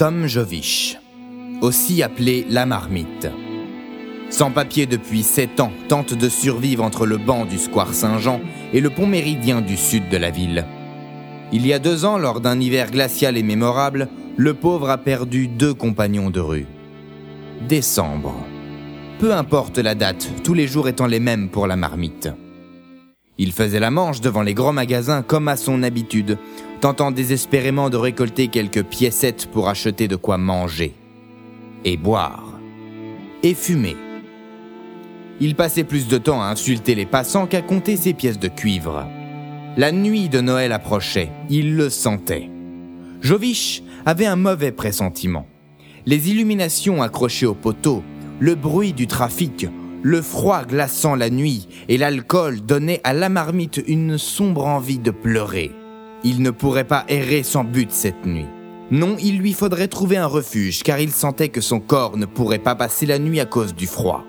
Tom Jovich, aussi appelé la marmite. Sans papier depuis 7 ans, tente de survivre entre le banc du square Saint-Jean et le pont méridien du sud de la ville. Il y a deux ans, lors d'un hiver glacial et mémorable, le pauvre a perdu deux compagnons de rue. Décembre. Peu importe la date, tous les jours étant les mêmes pour la marmite. Il faisait la manche devant les grands magasins comme à son habitude, tentant désespérément de récolter quelques piécettes pour acheter de quoi manger. Et boire. Et fumer. Il passait plus de temps à insulter les passants qu'à compter ses pièces de cuivre. La nuit de Noël approchait, il le sentait. Jovich avait un mauvais pressentiment. Les illuminations accrochées au poteau, le bruit du trafic, le froid glaçant la nuit et l'alcool donnaient à la marmite une sombre envie de pleurer. Il ne pourrait pas errer sans but cette nuit. Non, il lui faudrait trouver un refuge car il sentait que son corps ne pourrait pas passer la nuit à cause du froid.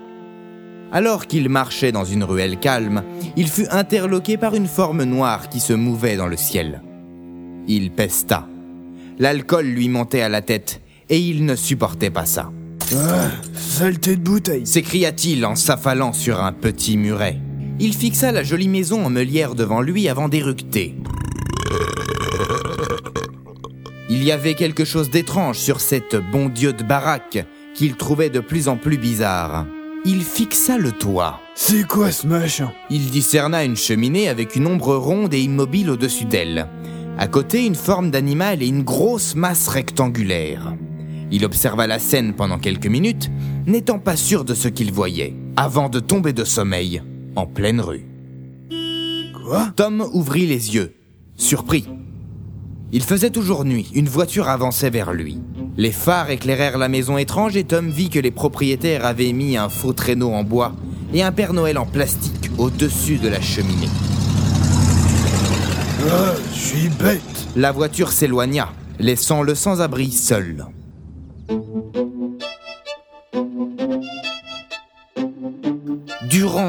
Alors qu'il marchait dans une ruelle calme, il fut interloqué par une forme noire qui se mouvait dans le ciel. Il pesta. L'alcool lui montait à la tête et il ne supportait pas ça. Ah, saleté de bouteille s'écria-t-il en s'affalant sur un petit muret. Il fixa la jolie maison en meulière devant lui avant d'éructer. Il y avait quelque chose d'étrange sur cette bon Dieu de baraque qu'il trouvait de plus en plus bizarre. Il fixa le toit. C'est quoi ce machin? Il discerna une cheminée avec une ombre ronde et immobile au-dessus d'elle. À côté, une forme d'animal et une grosse masse rectangulaire. Il observa la scène pendant quelques minutes, n'étant pas sûr de ce qu'il voyait, avant de tomber de sommeil, en pleine rue. Quoi? Tom ouvrit les yeux, surpris. Il faisait toujours nuit, une voiture avançait vers lui. Les phares éclairèrent la maison étrange et Tom vit que les propriétaires avaient mis un faux traîneau en bois et un Père Noël en plastique au-dessus de la cheminée. Ah, je suis bête La voiture s'éloigna, laissant le sans-abri seul.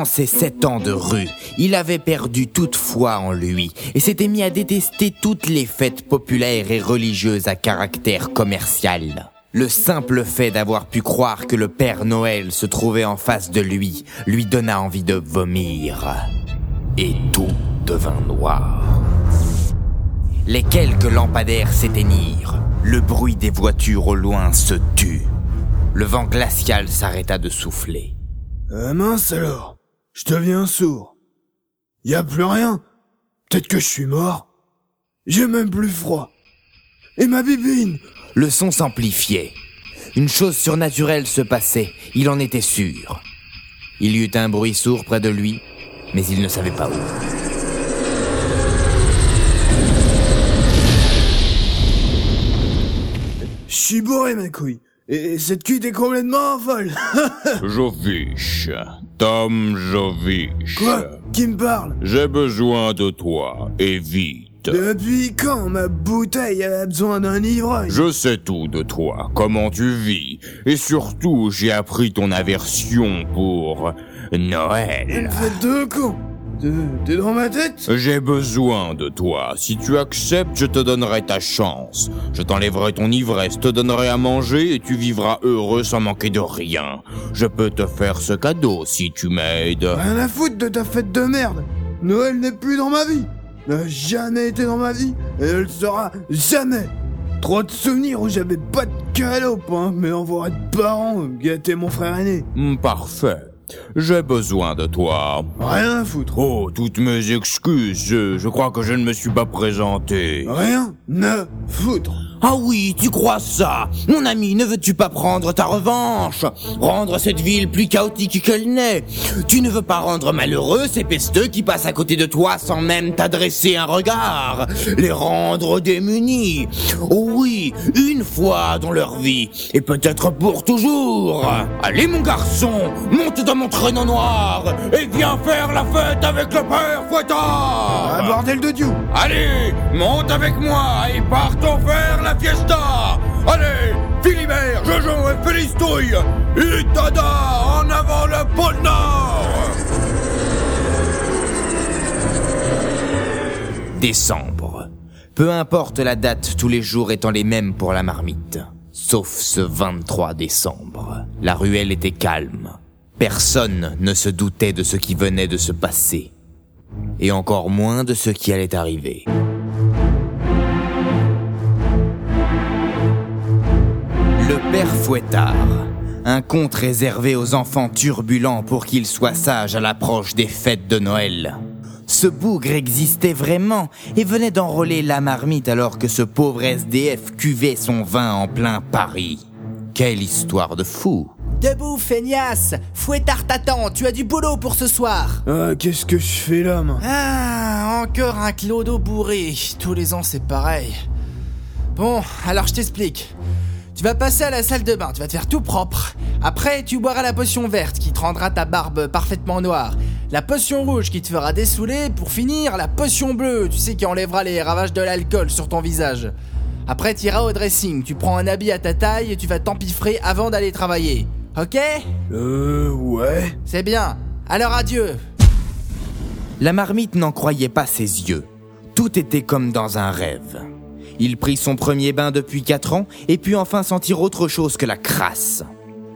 Ces sept ans de rue, il avait perdu toute foi en lui et s'était mis à détester toutes les fêtes populaires et religieuses à caractère commercial. Le simple fait d'avoir pu croire que le Père Noël se trouvait en face de lui lui donna envie de vomir. Et tout devint noir. Les quelques lampadaires s'éteignirent. Le bruit des voitures au loin se tut. Le vent glacial s'arrêta de souffler. Ah mince alors Je deviens sourd. Y a plus rien Peut-être que je suis mort J'ai même plus froid. Et ma bibine Le son s'amplifiait. Une chose surnaturelle se passait, il en était sûr. Il y eut un bruit sourd près de lui, mais il ne savait pas où. Je suis bourré ma couille. Et cette cuite est complètement folle. Jovich. Tom Jovich. Quoi? Qui me parle? J'ai besoin de toi, et vite. Depuis quand ma bouteille a besoin d'un ivrogne? Je sais tout de toi, comment tu vis, et surtout j'ai appris ton aversion pour Noël. Faites deux cons T'es- T'es dans ma tête? J'ai besoin de toi. Si tu acceptes, je te donnerai ta chance. Je t'enlèverai ton ivresse, te donnerai à manger et tu vivras heureux sans manquer de rien. Je peux te faire ce cadeau si tu m'aides. Rien à foutre de ta fête de merde Noël n'est plus dans ma vie N'a jamais été dans ma vie et ne le sera jamais Trop de souvenirs où j'avais pas de pour un mes envoyer de parents gâter mon frère aîné Hmm, Parfait. J'ai besoin de toi. Rien à foutre Oh, toutes mes excuses. Je, crois que je ne me suis pas présenté. Rien à foutre Ah oui, tu crois ça. Mon ami, ne veux-tu pas prendre ta revanche? Rendre cette ville plus chaotique qu'elle n'est. Tu ne veux pas rendre malheureux ces pesteux qui passent à côté de toi sans même t'adresser un regard? Les rendre démunis. Oh oui, une fois dans leur vie, et peut-être pour toujours. Allez mon garçon, monte dans mon traîneau noir et viens faire la fête avec le père Fouettard. Ah bordel de Dieu. Allez, monte avec moi et partons faire la fiesta Allez, Philibert, Jojo et Félistouille Itada, en avant le pôle Nord Décembre. Peu importe la date, tous les jours étant les mêmes pour la marmite. Sauf ce 23 décembre. La ruelle était calme. Personne ne se doutait de ce qui venait de se passer. Et encore moins de ce qui allait arriver. Le père Fouettard. Un conte réservé aux enfants turbulents pour qu'ils soient sages à l'approche des fêtes de Noël. Ce bougre existait vraiment et venait d'enrôler la marmite alors que ce pauvre SDF cuvait son vin en plein Paris. Quelle histoire de fou Debout, feignasse Fouettard t'attend, tu as du boulot pour ce soir Ah, qu'est-ce que je fais là, moi? Ah, encore un clodo bourré. Tous les ans, c'est pareil. Bon, alors je t'explique. Tu vas passer à la salle de bain, tu vas te faire tout propre. Après, tu boiras la potion verte qui te rendra ta barbe parfaitement noire. La potion rouge qui te fera dessouler. Pour finir, la potion bleue, tu sais, qui enlèvera les ravages de l'alcool sur ton visage. Après, tu iras au dressing, tu prends un habit à ta taille et tu vas t'empiffrer avant d'aller travailler. Ok? Euh, ouais. C'est bien. Alors adieu. La marmite n'en croyait pas ses yeux. Tout était comme dans un rêve. Il prit son premier bain depuis quatre ans et put enfin sentir autre chose que la crasse.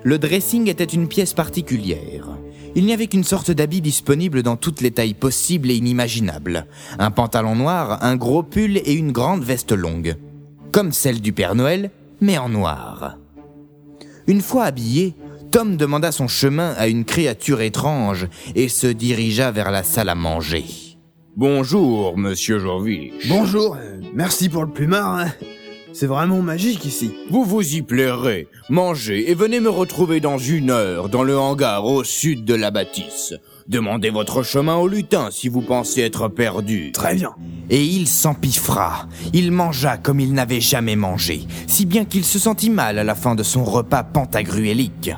Le dressing était une pièce particulière. Il n'y avait qu'une sorte d'habit disponible dans toutes les tailles possibles et inimaginables. Un pantalon noir, un gros pull et une grande veste longue. Comme celle du Père Noël, mais en noir. Une fois habillé, Tom demanda son chemin à une créature étrange et se dirigea vers la salle à manger. Bonjour, monsieur Jorvich. Bonjour, merci pour le plumard. hein. C'est vraiment magique ici. Vous vous y plairez. Mangez et venez me retrouver dans une heure dans le hangar au sud de la bâtisse. Demandez votre chemin au lutin si vous pensez être perdu. Très bien. Et il s'empiffra. Il mangea comme il n'avait jamais mangé, si bien qu'il se sentit mal à la fin de son repas pantagruélique.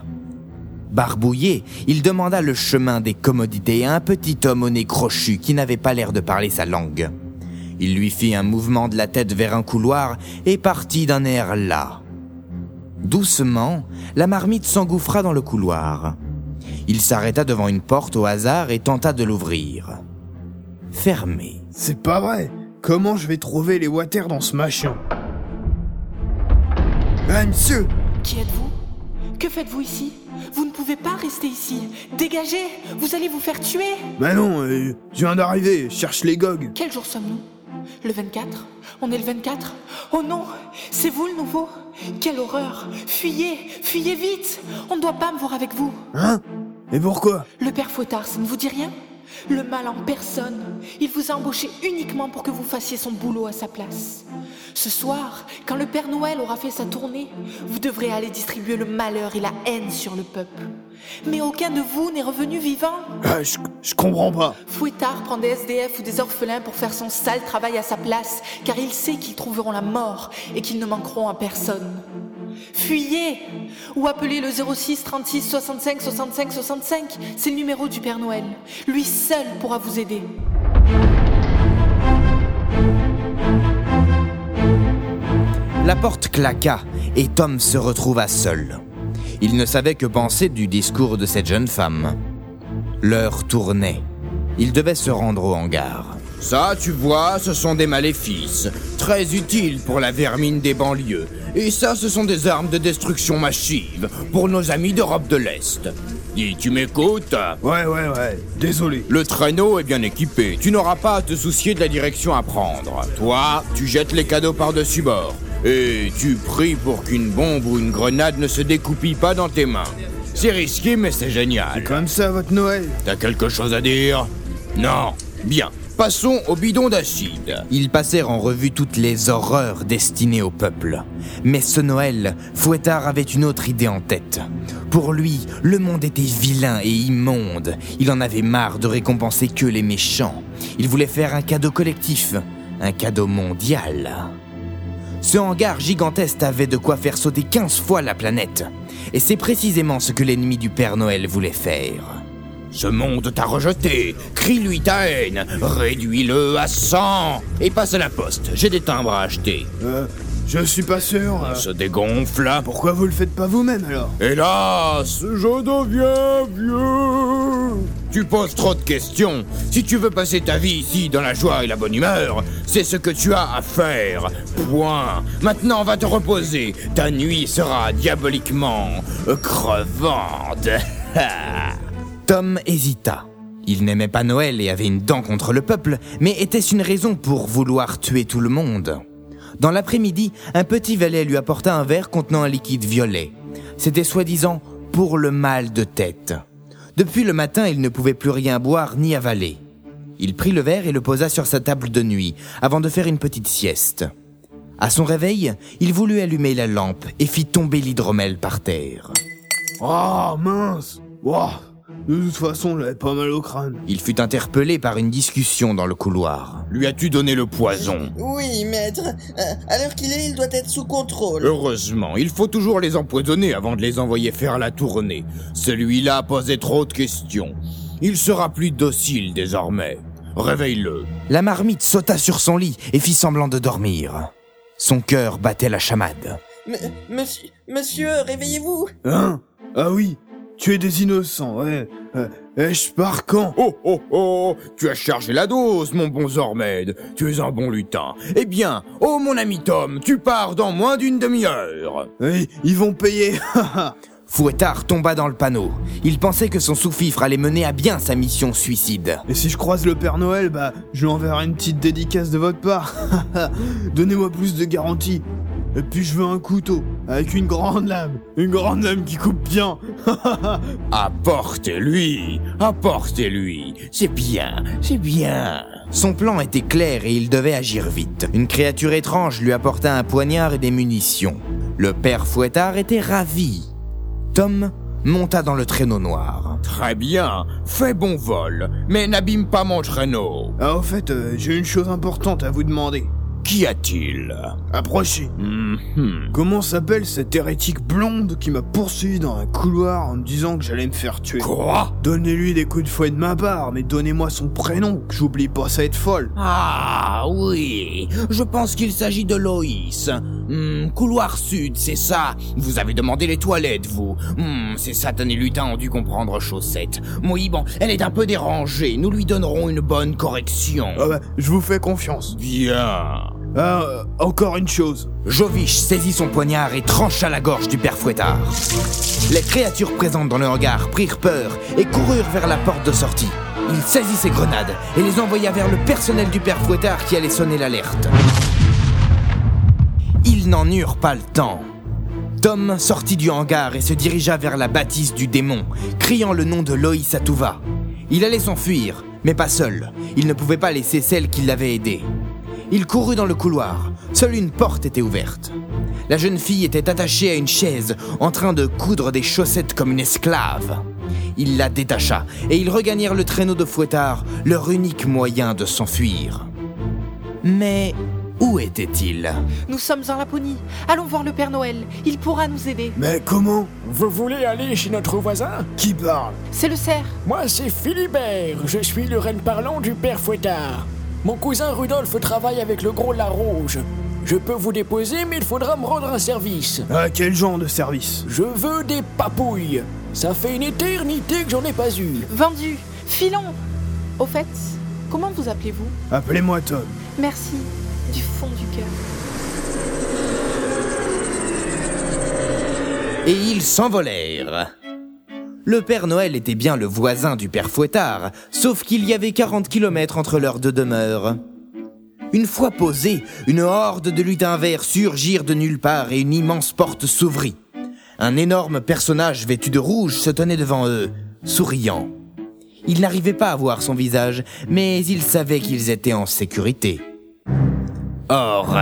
Barbouillé, il demanda le chemin des commodités à un petit homme au nez crochu qui n'avait pas l'air de parler sa langue. Il lui fit un mouvement de la tête vers un couloir et partit d'un air las. Doucement, la marmite s'engouffra dans le couloir. Il s'arrêta devant une porte au hasard et tenta de l'ouvrir. Fermée. C'est pas vrai. Comment je vais trouver les water dans ce machin? Ah, monsieur Qui êtes-vous? Que faites-vous ici? Vous ne pouvez pas rester ici. Dégagez Vous allez vous faire tuer Bah non, euh, je viens d'arriver, je cherche les gogs. Quel jour sommes-nous? Le 24 On est le 24 Oh non C'est vous le nouveau. Quelle horreur. Fuyez Fuyez vite. On ne doit pas me voir avec vous. Hein? Et pourquoi? Le père Fouettard, ça ne vous dit rien? Le mal en personne. Il vous a embauché uniquement pour que vous fassiez son boulot à sa place. Ce soir, quand le Père Noël aura fait sa tournée, vous devrez aller distribuer le malheur et la haine sur le peuple. Mais aucun de vous n'est revenu vivant. Ah, je, je comprends pas. Fouettard prend des SDF ou des orphelins pour faire son sale travail à sa place, car il sait qu'ils trouveront la mort et qu'ils ne manqueront à personne. Fuyez Ou appelez le 06 36 65 65 65, c'est le numéro du Père Noël. Lui seul pourra vous aider. La porte claqua et Tom se retrouva seul. Il ne savait que penser du discours de cette jeune femme. L'heure tournait. Il devait se rendre au hangar. Ça, tu vois, ce sont des maléfices. Très utiles pour la vermine des banlieues. Et ça, ce sont des armes de destruction massive pour nos amis d'Europe de l'Est. Dis, tu m'écoutes Ouais, ouais, ouais. Désolé. Le traîneau est bien équipé. Tu n'auras pas à te soucier de la direction à prendre. Toi, tu jettes les cadeaux par-dessus bord. Et tu pries pour qu'une bombe ou une grenade ne se découpille pas dans tes mains. C'est risqué, mais c'est génial. Comme ça, votre Noël T'as quelque chose à dire? Non. Bien. Passons au bidon d'acide. Ils passèrent en revue toutes les horreurs destinées au peuple. Mais ce Noël, Fouettard avait une autre idée en tête. Pour lui, le monde était vilain et immonde. Il en avait marre de récompenser que les méchants. Il voulait faire un cadeau collectif, un cadeau mondial. Ce hangar gigantesque avait de quoi faire sauter 15 fois la planète. Et c'est précisément ce que l'ennemi du Père Noël voulait faire. Ce monde t'a rejeté. Crie-lui ta haine. Réduis-le à 100. Et passe à la poste. J'ai des timbres à acheter. Euh, Je suis pas sûr. euh, Se dégonfle. Pourquoi vous le faites pas vous-même alors? Hélas, je deviens vieux. Tu poses trop de questions. Si tu veux passer ta vie ici dans la joie et la bonne humeur, c'est ce que tu as à faire. Point. Maintenant, va te reposer. Ta nuit sera diaboliquement crevante. Tom hésita. Il n'aimait pas Noël et avait une dent contre le peuple, mais était-ce une raison pour vouloir tuer tout le monde? Dans l'après-midi, un petit valet lui apporta un verre contenant un liquide violet. C'était soi-disant pour le mal de tête. Depuis le matin, il ne pouvait plus rien boire ni avaler. Il prit le verre et le posa sur sa table de nuit, avant de faire une petite sieste. À son réveil, il voulut allumer la lampe et fit tomber l'hydromel par terre. Oh mince De toute façon, j'avais pas mal au crâne. Il fut interpellé par une discussion dans le couloir. Lui as-tu donné le poison? Oui, maître. Euh, À l'heure qu'il est, il doit être sous contrôle. Heureusement, il faut toujours les empoisonner avant de les envoyer faire la tournée. Celui-là posait trop de questions. Il sera plus docile désormais. Réveille-le. La marmite sauta sur son lit et fit semblant de dormir. Son cœur battait la chamade. M- monsieur, monsieur, réveillez-vous. Hein? Ah oui, tuer des innocents, ouais. Euh, eh, je pars quand? Oh oh oh Tu as chargé la dose, mon bon Zormed. Tu es un bon lutin. Eh bien, oh mon ami Tom, tu pars dans moins d'une demi-heure. Oui, ils vont payer. Fouettard tomba dans le panneau. Il pensait que son sous-fifre allait mener à bien sa mission suicide. Et si je croise le Père Noël, bah, je lui enverrai une petite dédicace de votre part. Donnez-moi plus de garanties. Et puis je veux un couteau, avec une grande lame. Une grande lame qui coupe bien. Apportez-lui, apportez-lui. C'est bien, c'est bien. Son plan était clair et il devait agir vite. Une créature étrange lui apporta un poignard et des munitions. Le père Fouettard était ravi. Tom monta dans le traîneau noir. Très bien, fais bon vol, mais n'abîme pas mon traîneau. Ah, au fait, euh, j'ai une chose importante à vous demander. Qu'y a-t-il Approchez. Mhm. Comment s'appelle cette hérétique blonde qui m'a poursuivi dans un couloir en me disant que j'allais me faire tuer? Quoi? Donnez-lui des coups de fouet de ma part, mais donnez-moi son prénom, que j'oublie pas ça être folle. Ah oui, je pense qu'il s'agit de Loïs. Hmm, couloir sud, c'est ça. Vous avez demandé les toilettes, vous. Hmm, ces satanés lutins ont dû comprendre chaussette. Oui, bon, elle est un peu dérangée. Nous lui donnerons une bonne correction. Ah bah, je vous fais confiance. Bien. Ah, euh, encore une chose. Joviche saisit son poignard et trancha la gorge du père Fouettard. Les créatures présentes dans le hangar prirent peur et coururent vers la porte de sortie. Il saisit ses grenades et les envoya vers le personnel du père Fouettard qui allait sonner l'alerte. Ils n'en eurent pas le temps. Tom sortit du hangar et se dirigea vers la bâtisse du démon, criant le nom de Loïs à tout va. Il allait s'enfuir, mais pas seul. Il ne pouvait pas laisser celle qui l'avait aidé. Il courut dans le couloir. Seule une porte était ouverte. La jeune fille était attachée à une chaise, en train de coudre des chaussettes comme une esclave. Il la détacha, et ils regagnèrent le traîneau de fouettard, leur unique moyen de s'enfuir. Mais où était-il Nous sommes en Laponie. Allons voir le Père Noël. Il pourra nous aider. Mais comment Vous voulez aller chez notre voisin Qui parle C'est le cerf. Moi, c'est Philibert. Je suis le reine parlant du père Fouettard. Mon cousin Rudolphe travaille avec le gros Larouge. Je peux vous déposer, mais il faudra me rendre un service. Ah, quel genre de service Je veux des papouilles. Ça fait une éternité que j'en ai pas eu. Vendu. Filons. Au fait, comment vous appelez-vous Appelez-moi Tom. Merci. Du fond du cœur. Et ils s'envolèrent. Le Père Noël était bien le voisin du Père Fouettard, sauf qu'il y avait 40 kilomètres entre leurs deux demeures. Une fois posés, une horde de lutins verts surgirent de nulle part et une immense porte s'ouvrit. Un énorme personnage vêtu de rouge se tenait devant eux, souriant. Ils n'arrivaient pas à voir son visage, mais ils savaient qu'ils étaient en sécurité. Or,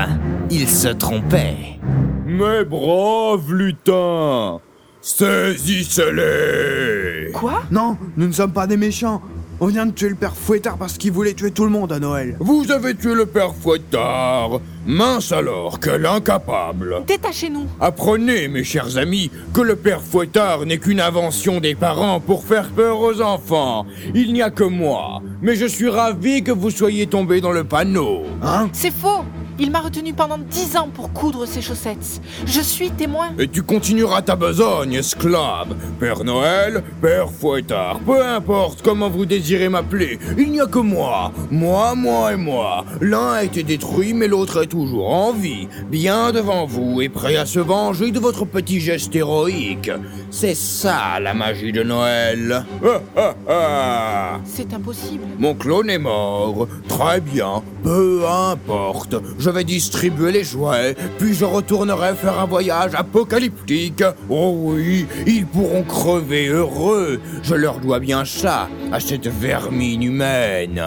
ils se trompaient. Mes braves lutins, saisissez-les Quoi? Non, nous ne sommes pas des méchants. On vient de tuer le Père Fouettard parce qu'il voulait tuer tout le monde à Noël. Vous avez tué le père Fouettard. Mince alors, quel incapable Détachez-nous. Apprenez, mes chers amis, que le père Fouettard n'est qu'une invention des parents pour faire peur aux enfants. Il n'y a que moi. Mais je suis ravi que vous soyez tombé dans le panneau. Hein? C'est faux. Il m'a retenu pendant dix ans pour coudre ses chaussettes. Je suis témoin. Et tu continueras ta besogne, esclave. Père Noël, Père Fouettard, peu importe comment vous désirez m'appeler, il n'y a que moi. Moi, moi et moi. L'un a été détruit, mais l'autre est toujours en vie, bien devant vous et prêt à se venger de votre petit geste héroïque. C'est ça la magie de Noël. Ah, ah, ah. C'est impossible. Mon clone est mort. Très bien, peu importe. Je vais distribuer les jouets, puis je retournerai faire un voyage apocalyptique. Oh oui, ils pourront crever heureux. Je leur dois bien ça, à cette vermine humaine.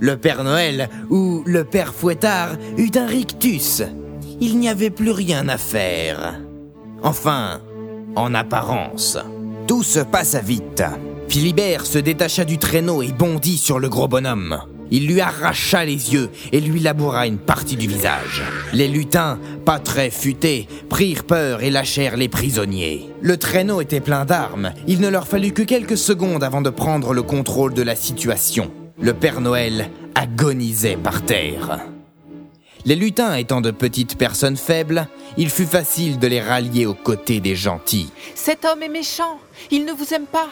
Le Père Noël, ou le Père Fouettard, eut un rictus. Il n'y avait plus rien à faire. Enfin, en apparence. Tout se passa vite. Philibert se détacha du traîneau et bondit sur le gros bonhomme. Il lui arracha les yeux et lui laboura une partie du visage. Les lutins, pas très futés, prirent peur et lâchèrent les prisonniers. Le traîneau était plein d'armes. Il ne leur fallut que quelques secondes avant de prendre le contrôle de la situation. Le Père Noël agonisait par terre. Les lutins étant de petites personnes faibles, il fut facile de les rallier aux côtés des gentils. Cet homme est méchant. Il ne vous aime pas.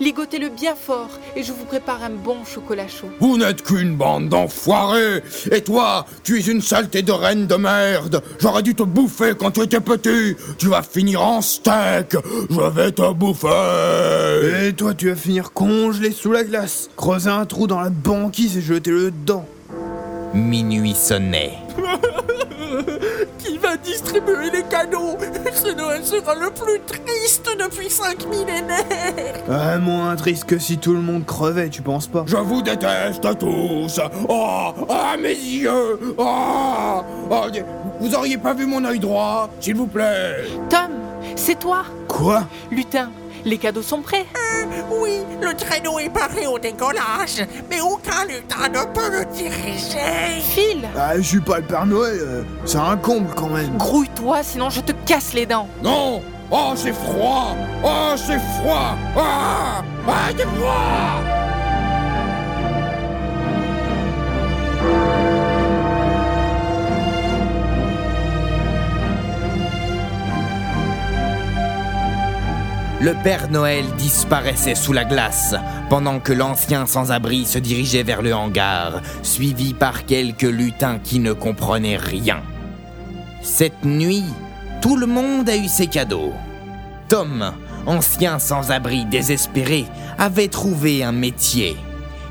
Ligotez-le bien fort et je vous prépare un bon chocolat chaud. Vous n'êtes qu'une bande d'enfoirés Et toi, tu es une saleté de reine de merde J'aurais dû te bouffer quand tu étais petit Tu vas finir en steak Je vais te bouffer Et toi, tu vas finir congelé sous la glace. Creuser un trou dans la banquise et jeter-le dedans. Minuit sonnait. Distribuer les cadeaux. Ce Noël sera le plus triste depuis cinq millénaires. Ah, moins triste que si tout le monde crevait, tu penses pas? Je vous déteste tous. Oh Ah, mes yeux. Oh, Oh, Vous auriez pas vu mon œil droit, s'il vous plaît? Tom, c'est toi? Quoi? Lutin, les cadeaux sont prêts. Oui, le traîneau est paré au décollage, mais aucun lutin ne peut le diriger. Phil, Ah, je suis pas le Père Noël, euh, c'est un comble quand même. grouille-toi sinon je te casse les dents. Non! Oh, c'est froid! Oh, c'est froid! Ah! Ah, c'est froid Le Père Noël disparaissait sous la glace, pendant que l'ancien sans-abri se dirigeait vers le hangar, suivi par quelques lutins qui ne comprenaient rien. Cette nuit, tout le monde a eu ses cadeaux. Tom, ancien sans-abri désespéré, avait trouvé un métier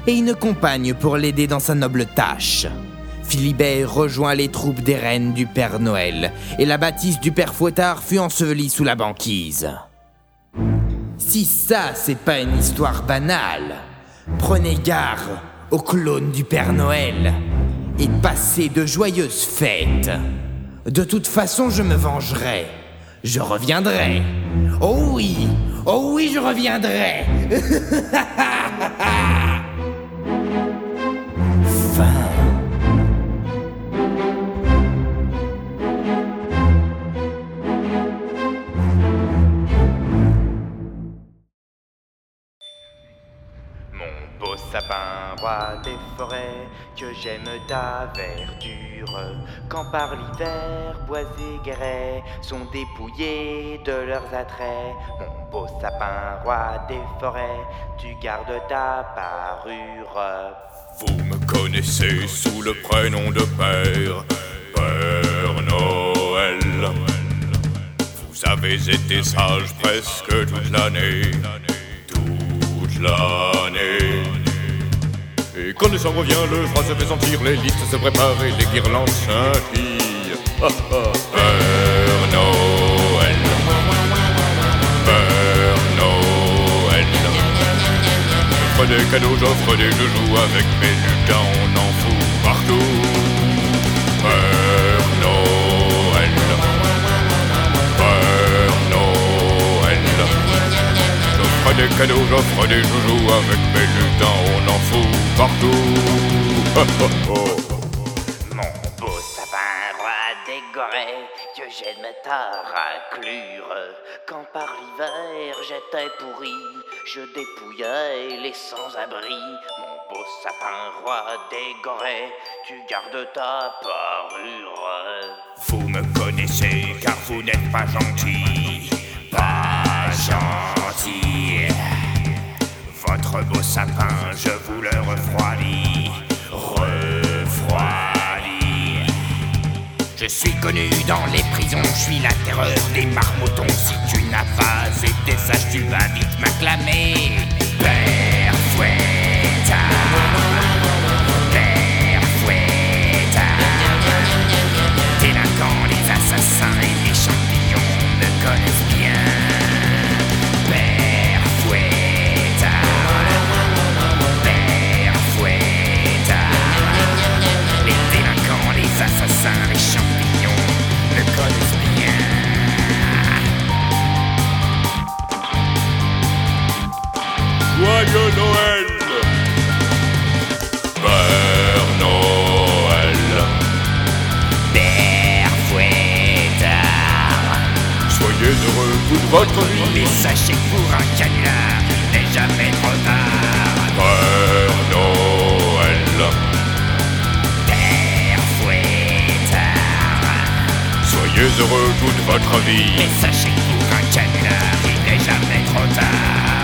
et une compagne pour l'aider dans sa noble tâche. Philibert rejoint les troupes des reines du Père Noël et la bâtisse du Père Fouettard fut ensevelie sous la banquise. Si ça, c'est pas une histoire banale, prenez garde au clone du Père Noël et passez de joyeuses fêtes. De toute façon, je me vengerai. Je reviendrai. Oh oui, oh oui, je reviendrai. que j'aime ta verdure. Quand par l'hiver, bois et guérets sont dépouillés de leurs attraits. Mon beau sapin, roi des forêts, tu gardes ta parure. Vous me connaissez sous le prénom de Père, Père Noël. Vous avez été sage presque toute l'année, toute l'année. Et quand décembre revient, le froid se fait sentir, les listes se préparent et les guirlandes scintillent. Ah, ah. Père Noël, Père Noël. J'offre des cadeaux, j'offre des joujoux avec mes lutins, on en fout partout. Des cadeaux, j'offre des joujoux avec mes lutins, on en fout partout. Oh, oh, oh. Mon beau sapin, roi gorées, que j'aime ta raclure. Quand par l'hiver j'étais pourri, je dépouillais les sans-abri. Mon beau sapin roi dégoré, tu gardes ta parure. Vous me connaissez car vous n'êtes pas gentil, pas gentil. Votre beau sapin, je vous le refroidis, refroidis. Je suis connu dans les prisons, je suis la terreur des marmoutons. Si tu n'as pas été sage, tu vas vite m'acclamer. soyez heureux toute votre vie. Mais sachez que pour un canular, il n'est jamais trop tard. Père Noël, Père Fouettard, soyez heureux toute votre vie. Mais sachez que pour un canular, il n'est jamais trop tard.